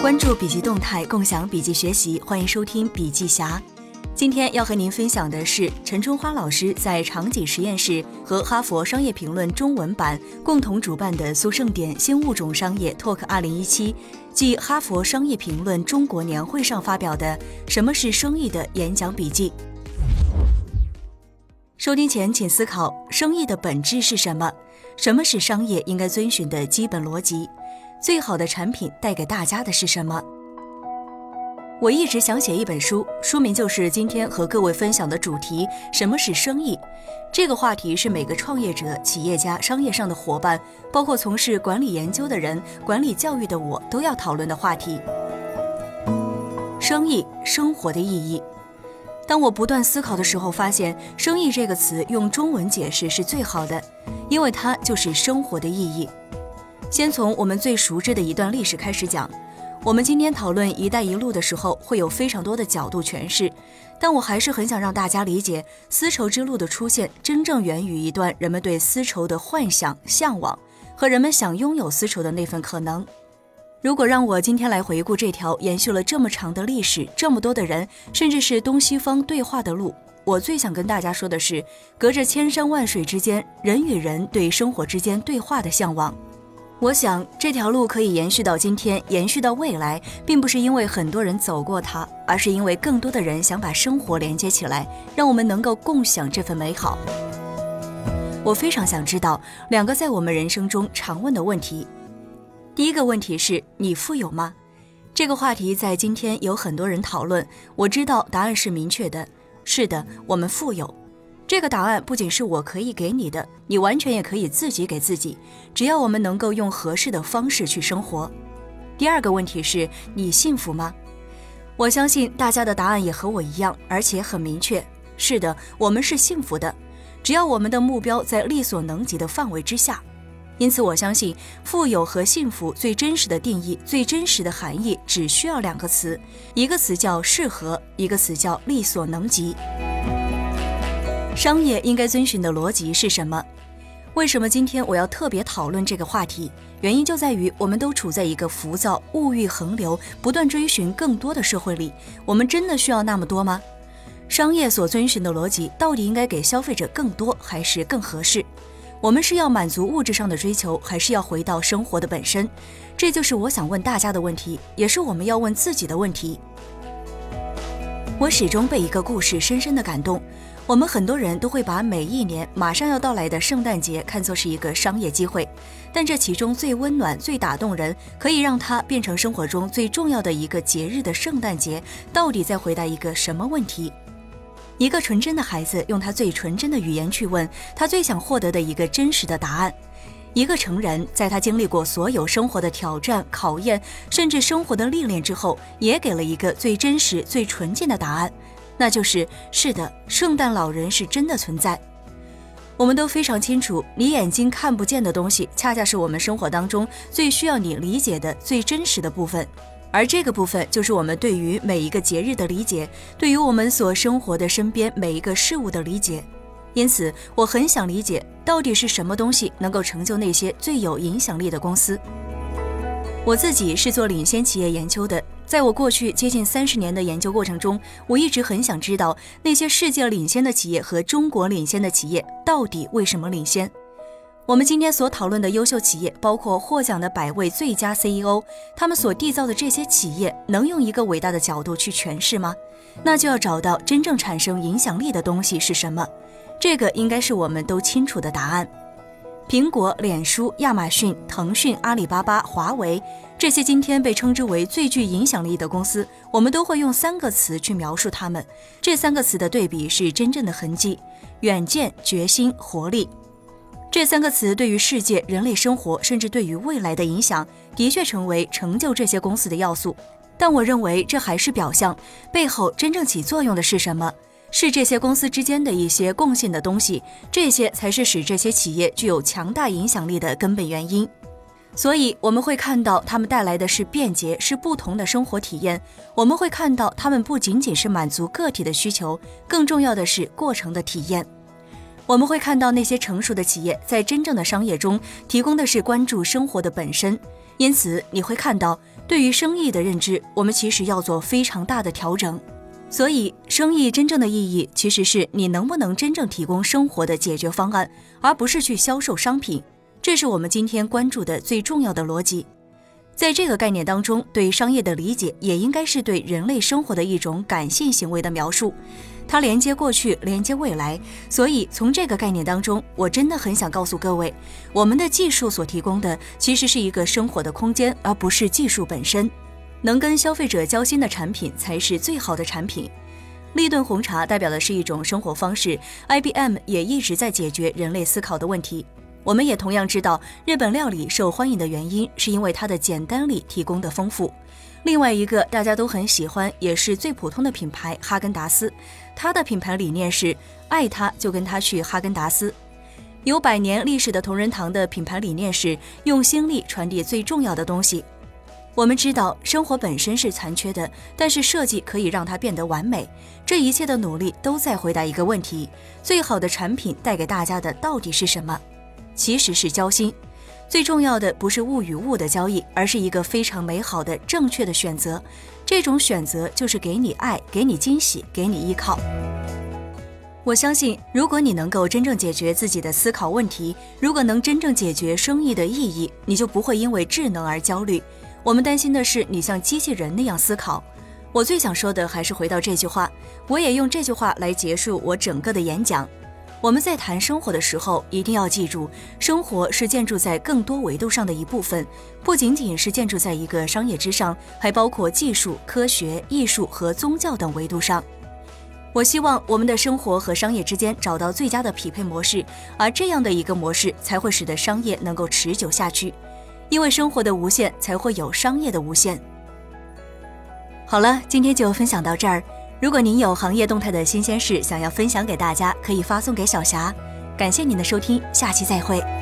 关注笔记动态，共享笔记学习，欢迎收听笔记侠。今天要和您分享的是陈春花老师在长景实验室和哈佛商业评论中文版共同主办的苏盛典新物种商业 Talk 2017暨哈佛商业评论中国年会上发表的《什么是生意》的演讲笔记。收听前请思考：生意的本质是什么？什么是商业应该遵循的基本逻辑？最好的产品带给大家的是什么？我一直想写一本书，书名就是今天和各位分享的主题：什么是生意？这个话题是每个创业者、企业家、商业上的伙伴，包括从事管理研究的人、管理教育的我都要讨论的话题。生意，生活的意义。当我不断思考的时候，发现“生意”这个词用中文解释是最好的，因为它就是生活的意义。先从我们最熟知的一段历史开始讲。我们今天讨论“一带一路”的时候，会有非常多的角度诠释，但我还是很想让大家理解，丝绸之路的出现真正源于一段人们对丝绸的幻想、向往和人们想拥有丝绸的那份可能。如果让我今天来回顾这条延续了这么长的历史、这么多的人，甚至是东西方对话的路，我最想跟大家说的是，隔着千山万水之间，人与人对生活之间对话的向往。我想这条路可以延续到今天，延续到未来，并不是因为很多人走过它，而是因为更多的人想把生活连接起来，让我们能够共享这份美好。我非常想知道两个在我们人生中常问的问题。第一个问题是你富有吗？这个话题在今天有很多人讨论。我知道答案是明确的，是的，我们富有。这个答案不仅是我可以给你的，你完全也可以自己给自己，只要我们能够用合适的方式去生活。第二个问题是你幸福吗？我相信大家的答案也和我一样，而且很明确。是的，我们是幸福的，只要我们的目标在力所能及的范围之下。因此，我相信富有和幸福最真实的定义、最真实的含义，只需要两个词，一个词叫适合，一个词叫力所能及。商业应该遵循的逻辑是什么？为什么今天我要特别讨论这个话题？原因就在于，我们都处在一个浮躁、物欲横流、不断追寻更多的社会里。我们真的需要那么多吗？商业所遵循的逻辑，到底应该给消费者更多，还是更合适？我们是要满足物质上的追求，还是要回到生活的本身？这就是我想问大家的问题，也是我们要问自己的问题。我始终被一个故事深深的感动。我们很多人都会把每一年马上要到来的圣诞节看作是一个商业机会，但这其中最温暖、最打动人，可以让它变成生活中最重要的一个节日的圣诞节，到底在回答一个什么问题？一个纯真的孩子用他最纯真的语言去问他最想获得的一个真实的答案。一个成人在他经历过所有生活的挑战、考验，甚至生活的历练之后，也给了一个最真实、最纯净的答案，那就是是的，圣诞老人是真的存在。我们都非常清楚，你眼睛看不见的东西，恰恰是我们生活当中最需要你理解的最真实的部分。而这个部分就是我们对于每一个节日的理解，对于我们所生活的身边每一个事物的理解。因此，我很想理解，到底是什么东西能够成就那些最有影响力的公司。我自己是做领先企业研究的，在我过去接近三十年的研究过程中，我一直很想知道那些世界领先的企业和中国领先的企业到底为什么领先。我们今天所讨论的优秀企业，包括获奖的百位最佳 CEO，他们所缔造的这些企业，能用一个伟大的角度去诠释吗？那就要找到真正产生影响力的东西是什么。这个应该是我们都清楚的答案。苹果、脸书、亚马逊、腾讯、阿里巴巴、华为这些今天被称之为最具影响力的公司，我们都会用三个词去描述他们。这三个词的对比是真正的痕迹：远见、决心、活力。这三个词对于世界、人类生活，甚至对于未来的影响，的确成为成就这些公司的要素。但我认为这还是表象，背后真正起作用的是什么？是这些公司之间的一些共性的东西，这些才是使这些企业具有强大影响力的根本原因。所以我们会看到，他们带来的是便捷，是不同的生活体验。我们会看到，他们不仅仅是满足个体的需求，更重要的是过程的体验。我们会看到那些成熟的企业在真正的商业中提供的是关注生活的本身，因此你会看到对于生意的认知，我们其实要做非常大的调整。所以，生意真正的意义其实是你能不能真正提供生活的解决方案，而不是去销售商品。这是我们今天关注的最重要的逻辑。在这个概念当中，对商业的理解也应该是对人类生活的一种感性行为的描述。它连接过去，连接未来。所以，从这个概念当中，我真的很想告诉各位，我们的技术所提供的其实是一个生活的空间，而不是技术本身。能跟消费者交心的产品才是最好的产品。立顿红茶代表的是一种生活方式，IBM 也一直在解决人类思考的问题。我们也同样知道，日本料理受欢迎的原因是因为它的简单里提供的丰富。另外一个大家都很喜欢，也是最普通的品牌——哈根达斯，它的品牌理念是爱它就跟它去哈根达斯。有百年历史的同仁堂的品牌理念是用心力传递最重要的东西。我们知道生活本身是残缺的，但是设计可以让它变得完美。这一切的努力都在回答一个问题：最好的产品带给大家的到底是什么？其实是交心。最重要的不是物与物的交易，而是一个非常美好的正确的选择。这种选择就是给你爱，给你惊喜，给你依靠。我相信，如果你能够真正解决自己的思考问题，如果能真正解决生意的意义，你就不会因为智能而焦虑。我们担心的是你像机器人那样思考。我最想说的还是回到这句话，我也用这句话来结束我整个的演讲。我们在谈生活的时候，一定要记住，生活是建筑在更多维度上的一部分，不仅仅是建筑在一个商业之上，还包括技术、科学、艺术和宗教等维度上。我希望我们的生活和商业之间找到最佳的匹配模式，而这样的一个模式才会使得商业能够持久下去。因为生活的无限，才会有商业的无限。好了，今天就分享到这儿。如果您有行业动态的新鲜事想要分享给大家，可以发送给小霞。感谢您的收听，下期再会。